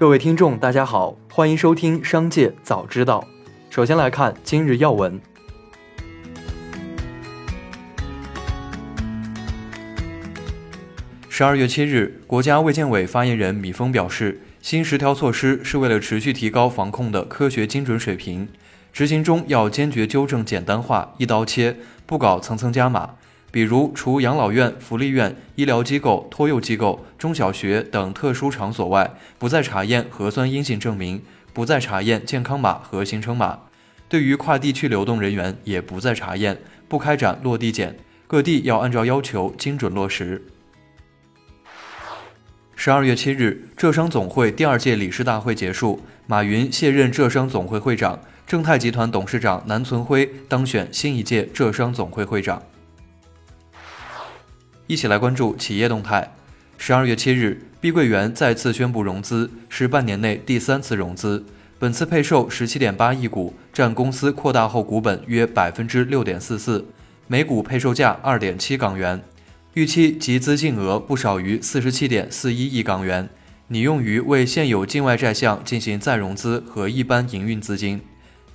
各位听众，大家好，欢迎收听《商界早知道》。首先来看今日要闻。十二月七日，国家卫健委发言人米峰表示，新十条措施是为了持续提高防控的科学精准水平，执行中要坚决纠正简单化、一刀切，不搞层层加码。比如，除养老院、福利院、医疗机构、托幼机构、中小学等特殊场所外，不再查验核酸阴性证明，不再查验健康码和行程码。对于跨地区流动人员，也不再查验，不开展落地检，各地要按照要求精准落实。十二月七日，浙商总会第二届理事大会结束，马云卸任浙商总会会长，正泰集团董事长南存辉当选新一届浙商总会会长。一起来关注企业动态。十二月七日，碧桂园再次宣布融资，是半年内第三次融资。本次配售十七点八亿股，占公司扩大后股本约百分之六点四四，每股配售价二点七港元，预期集资净额不少于四十七点四一亿港元，拟用于为现有境外债项进行再融资和一般营运资金。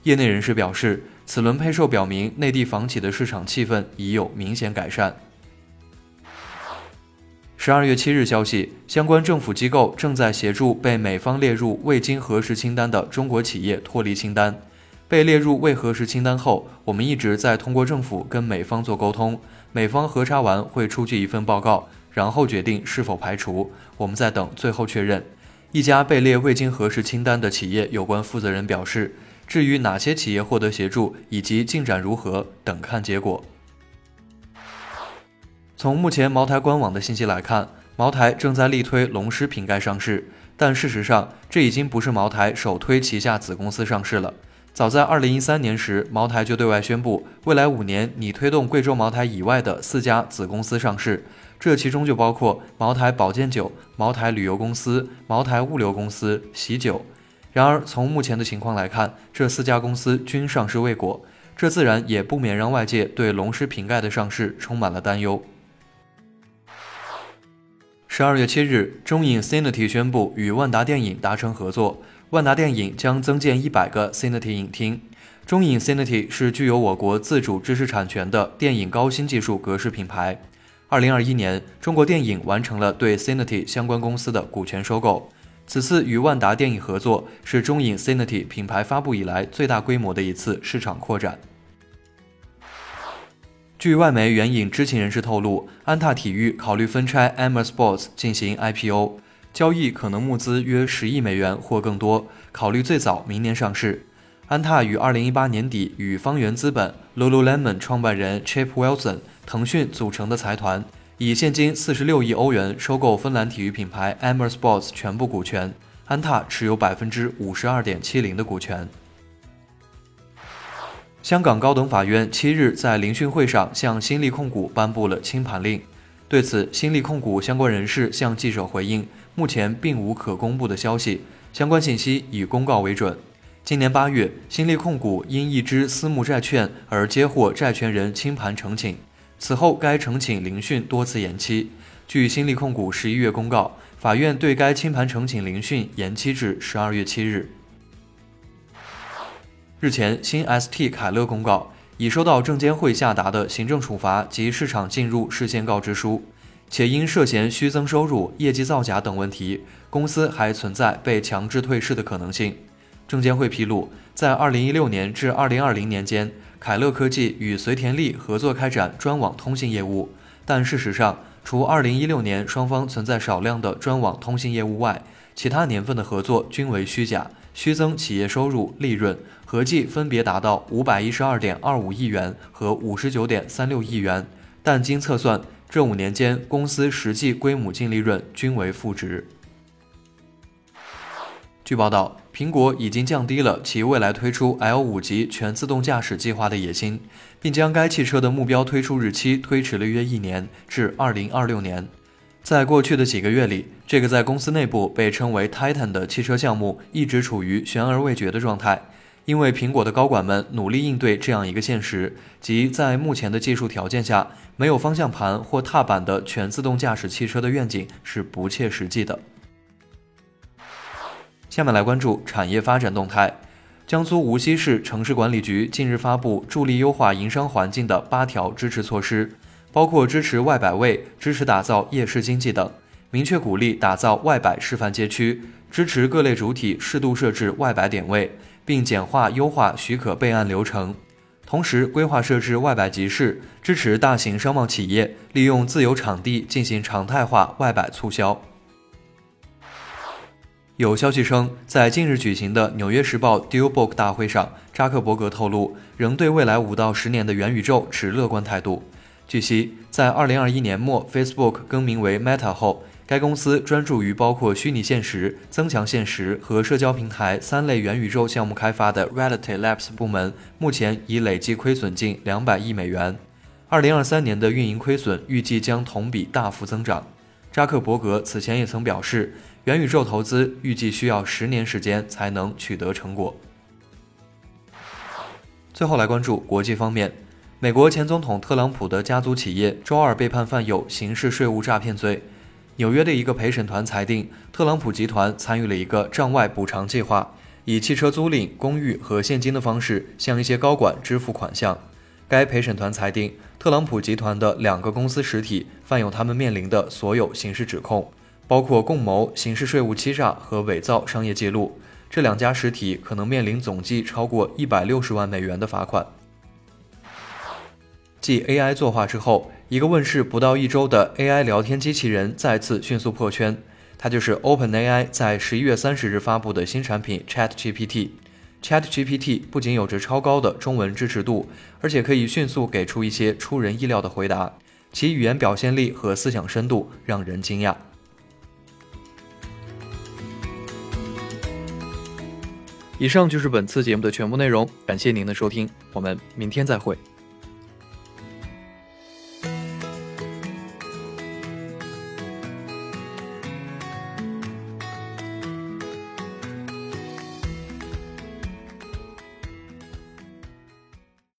业内人士表示，此轮配售表明内地房企的市场气氛已有明显改善。十二月七日消息，相关政府机构正在协助被美方列入未经核实清单的中国企业脱离清单。被列入未核实清单后，我们一直在通过政府跟美方做沟通，美方核查完会出具一份报告，然后决定是否排除。我们在等最后确认。一家被列未经核实清单的企业有关负责人表示，至于哪些企业获得协助以及进展如何，等看结果。从目前茅台官网的信息来看，茅台正在力推龙狮瓶盖上市，但事实上，这已经不是茅台首推旗下子公司上市了。早在2013年时，茅台就对外宣布，未来五年拟推动贵州茅台以外的四家子公司上市，这其中就包括茅台保健酒、茅台旅游公司、茅台物流公司、喜酒。然而，从目前的情况来看，这四家公司均上市未果，这自然也不免让外界对龙狮瓶盖的上市充满了担忧。十二月七日，中影 Cinity 宣布与万达电影达成合作，万达电影将增建一百个 Cinity 影厅。中影 Cinity 是具有我国自主知识产权的电影高新技术格式品牌。二零二一年，中国电影完成了对 Cinity 相关公司的股权收购。此次与万达电影合作，是中影 Cinity 品牌发布以来最大规模的一次市场扩展。据外媒援引知情人士透露，安踏体育考虑分拆 Amer Sports 进行 IPO，交易可能募资约十亿美元或更多，考虑最早明年上市。安踏于二零一八年底与方圆资本、Lululemon 创办人 Chip Wilson、腾讯组成的财团，以现金四十六亿欧元收购芬兰体育品牌 Amer Sports 全部股权，安踏持有百分之五十二点七零的股权。香港高等法院七日在聆讯会上向新力控股颁布了清盘令。对此，新力控股相关人士向记者回应，目前并无可公布的消息，相关信息以公告为准。今年八月，新力控股因一支私募债券而接获债权人清盘呈请，此后该呈请聆讯多次延期。据新力控股十一月公告，法院对该清盘呈请聆讯延期至十二月七日。日前，新 ST 凯乐公告已收到证监会下达的行政处罚及市场进入事先告知书，且因涉嫌虚增收入、业绩造假等问题，公司还存在被强制退市的可能性。证监会披露，在2016年至2020年间，凯乐科技与随田力合作开展专网通信业务，但事实上，除2016年双方存在少量的专网通信业务外，其他年份的合作均为虚假。虚增企业收入、利润合计分别达到五百一十二点二五亿元和五十九点三六亿元，但经测算，这五年间公司实际归母净利润均为负值。据报道，苹果已经降低了其未来推出 L 五级全自动驾驶计划的野心，并将该汽车的目标推出日期推迟了约一年，至二零二六年。在过去的几个月里，这个在公司内部被称为 Titan 的汽车项目一直处于悬而未决的状态，因为苹果的高管们努力应对这样一个现实，即在目前的技术条件下，没有方向盘或踏板的全自动驾驶汽车的愿景是不切实际的。下面来关注产业发展动态。江苏无锡市城市管理局近日发布助力优化营商环境的八条支持措施，包括支持外摆位、支持打造夜市经济等，明确鼓励打造外摆示范街区，支持各类主体适度设置外摆点位，并简化优化许可备案流程。同时，规划设置外摆集市，支持大型商贸企业利用自有场地进行常态化外摆促销。有消息称，在近日举行的《纽约时报》DealBook 大会上，扎克伯格透露，仍对未来五到十年的元宇宙持乐观态度。据悉，在2021年末，Facebook 更名为 Meta 后，该公司专注于包括虚拟现实、增强现实和社交平台三类元宇宙项目开发的 Reality Labs 部门，目前已累计亏损近两百亿美元。2023年的运营亏损预计将同比大幅增长。扎克伯格此前也曾表示，元宇宙投资预计需要十年时间才能取得成果。最后来关注国际方面，美国前总统特朗普的家族企业周二被判犯有刑事税务诈骗罪。纽约的一个陪审团裁定，特朗普集团参与了一个账外补偿计划，以汽车租赁、公寓和现金的方式向一些高管支付款项。该陪审团裁定，特朗普集团的两个公司实体犯有他们面临的所有刑事指控，包括共谋、刑事税务欺诈和伪造商业记录。这两家实体可能面临总计超过一百六十万美元的罚款。继 AI 作画之后，一个问世不到一周的 AI 聊天机器人再次迅速破圈，它就是 OpenAI 在十一月三十日发布的新产品 ChatGPT。ChatGPT 不仅有着超高的中文支持度，而且可以迅速给出一些出人意料的回答，其语言表现力和思想深度让人惊讶。以上就是本次节目的全部内容，感谢您的收听，我们明天再会。